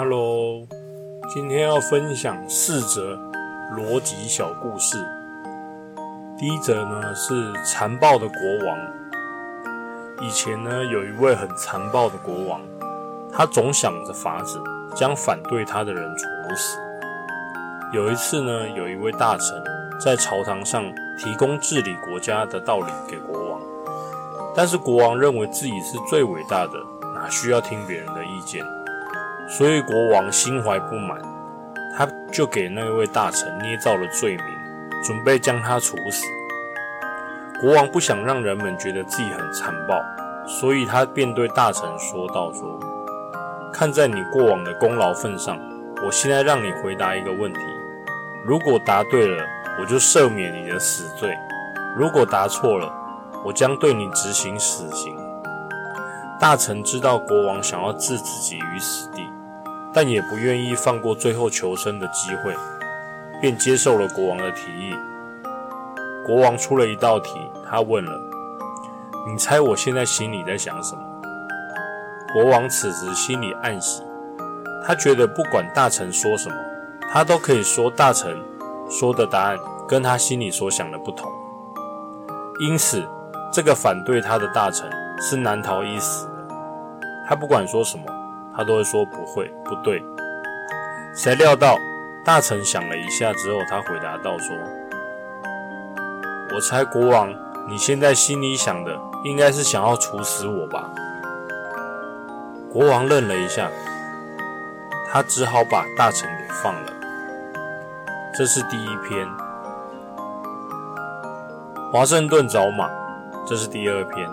Hello，今天要分享四则逻辑小故事。第一则呢是残暴的国王。以前呢有一位很残暴的国王，他总想着法子将反对他的人处死。有一次呢，有一位大臣在朝堂上提供治理国家的道理给国王，但是国王认为自己是最伟大的，哪需要听别人的意见？所以国王心怀不满，他就给那位大臣捏造了罪名，准备将他处死。国王不想让人们觉得自己很残暴，所以他便对大臣说道：“说，看在你过往的功劳份上，我现在让你回答一个问题。如果答对了，我就赦免你的死罪；如果答错了，我将对你执行死刑。”大臣知道国王想要置自己于死地。但也不愿意放过最后求生的机会，便接受了国王的提议。国王出了一道题，他问了：“你猜我现在心里在想什么？”国王此时心里暗喜，他觉得不管大臣说什么，他都可以说大臣说的答案跟他心里所想的不同，因此这个反对他的大臣是难逃一死的。他不管说什么。他都会说不会，不对。谁料到大臣想了一下之后，他回答道：“说，我猜国王，你现在心里想的应该是想要处死我吧？”国王愣了一下，他只好把大臣给放了。这是第一篇。华盛顿找马，这是第二篇。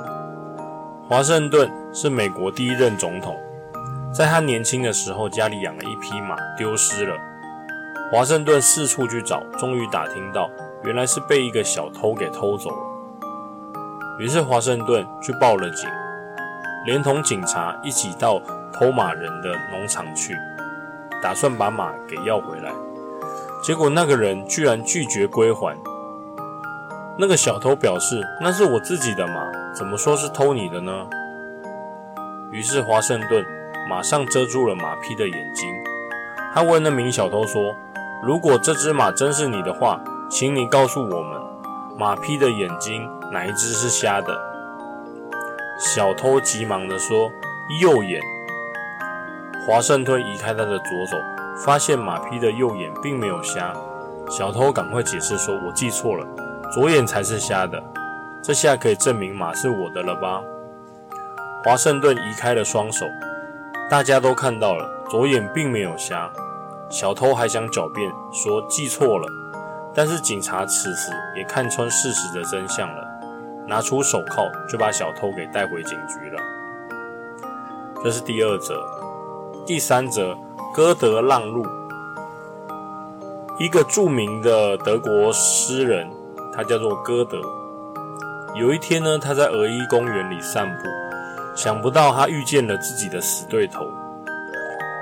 华盛顿是美国第一任总统。在他年轻的时候，家里养了一匹马，丢失了。华盛顿四处去找，终于打听到，原来是被一个小偷给偷走了。于是华盛顿去报了警，连同警察一起到偷马人的农场去，打算把马给要回来。结果那个人居然拒绝归还。那个小偷表示：“那是我自己的马，怎么说是偷你的呢？”于是华盛顿。马上遮住了马匹的眼睛。他问那名小偷说：“如果这只马真是你的话，请你告诉我们，马匹的眼睛哪一只是瞎的？”小偷急忙地说：“右眼。”华盛顿移开他的左手，发现马匹的右眼并没有瞎。小偷赶快解释说：“我记错了，左眼才是瞎的。”这下可以证明马是我的了吧？华盛顿移开了双手。大家都看到了，左眼并没有瞎。小偷还想狡辩说记错了，但是警察此时也看穿事实的真相了，拿出手铐就把小偷给带回警局了。这是第二则，第三则，歌德让路。一个著名的德国诗人，他叫做歌德。有一天呢，他在俄伊公园里散步。想不到他遇见了自己的死对头，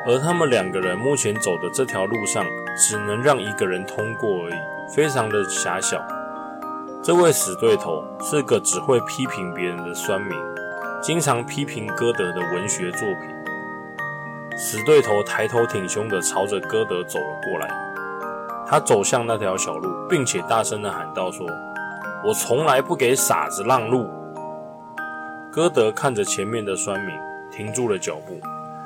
而他们两个人目前走的这条路上只能让一个人通过而已，非常的狭小。这位死对头是个只会批评别人的酸民，经常批评歌德的文学作品。死对头抬头挺胸地朝着歌德走了过来，他走向那条小路，并且大声地喊道：“说，我从来不给傻子让路。”歌德看着前面的酸民，停住了脚步，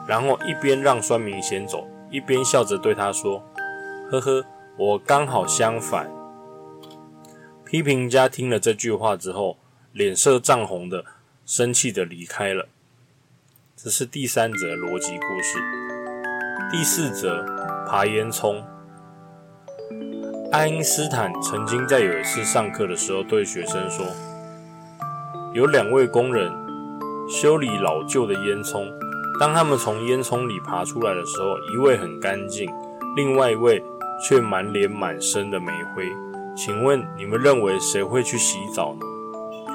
然后一边让酸民先走，一边笑着对他说：“呵呵，我刚好相反。”批评家听了这句话之后，脸色涨红的，生气的离开了。这是第三则逻辑故事。第四则，爬烟囱。爱因斯坦曾经在有一次上课的时候对学生说。有两位工人修理老旧的烟囱，当他们从烟囱里爬出来的时候，一位很干净，另外一位却满脸满身的煤灰。请问你们认为谁会去洗澡呢？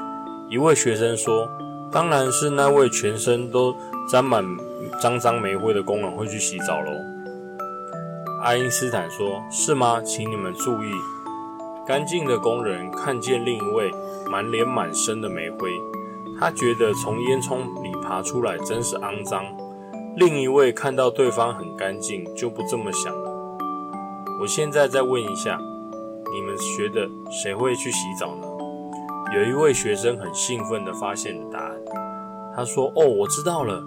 一位学生说：“当然是那位全身都沾满脏脏煤灰的工人会去洗澡喽。”爱因斯坦说：“是吗？请你们注意。”干净的工人看见另一位满脸满身的煤灰，他觉得从烟囱里爬出来真是肮脏，另一位看到对方很干净，就不这么想了。我现在再问一下，你们觉得谁会去洗澡呢？有一位学生很兴奋地发现答案。他说：“哦，我知道了，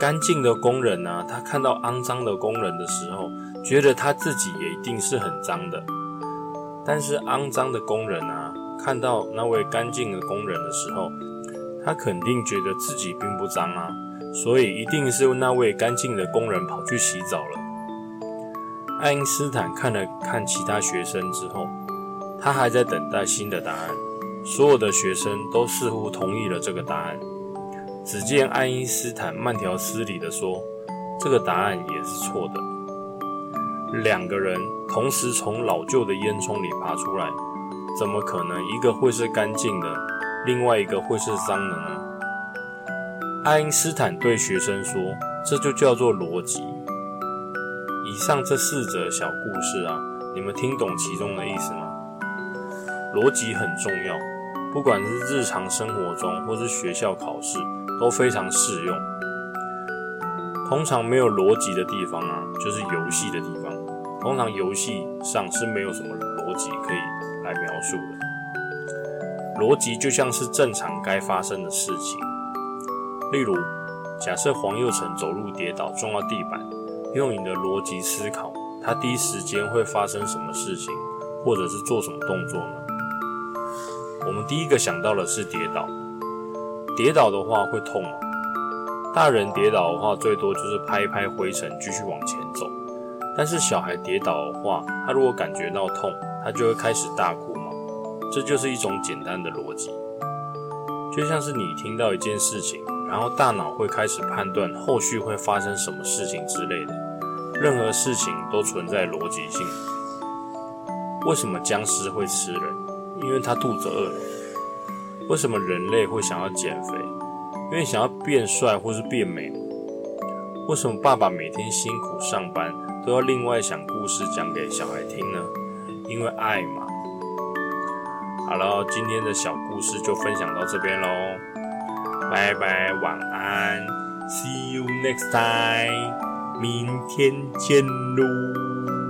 干净的工人啊，他看到肮脏的工人的时候，觉得他自己也一定是很脏的。但是肮脏的工人啊，看到那位干净的工人的时候，他肯定觉得自己并不脏啊，所以一定是那位干净的工人跑去洗澡了。”爱因斯坦看了看其他学生之后，他还在等待新的答案。所有的学生都似乎同意了这个答案。只见爱因斯坦慢条斯理地说：“这个答案也是错的。两个人同时从老旧的烟囱里爬出来，怎么可能一个会是干净的，另外一个会是脏的呢？”爱因斯坦对学生说：“这就叫做逻辑。”以上这四则小故事啊，你们听懂其中的意思吗？逻辑很重要，不管是日常生活中或是学校考试。都非常适用。通常没有逻辑的地方啊，就是游戏的地方。通常游戏上是没有什么逻辑可以来描述的。逻辑就像是正常该发生的事情。例如，假设黄佑成走路跌倒撞到地板，用你的逻辑思考，他第一时间会发生什么事情，或者是做什么动作呢？我们第一个想到的是跌倒。跌倒的话会痛吗？大人跌倒的话，最多就是拍一拍灰尘，继续往前走。但是小孩跌倒的话，他如果感觉到痛，他就会开始大哭嘛。这就是一种简单的逻辑，就像是你听到一件事情，然后大脑会开始判断后续会发生什么事情之类的。任何事情都存在逻辑性。为什么僵尸会吃人？因为他肚子饿了。为什么人类会想要减肥？因为想要变帅或是变美。为什么爸爸每天辛苦上班都要另外想故事讲给小孩听呢？因为爱嘛。好了，今天的小故事就分享到这边喽，拜拜，晚安，See you next time，明天见喽。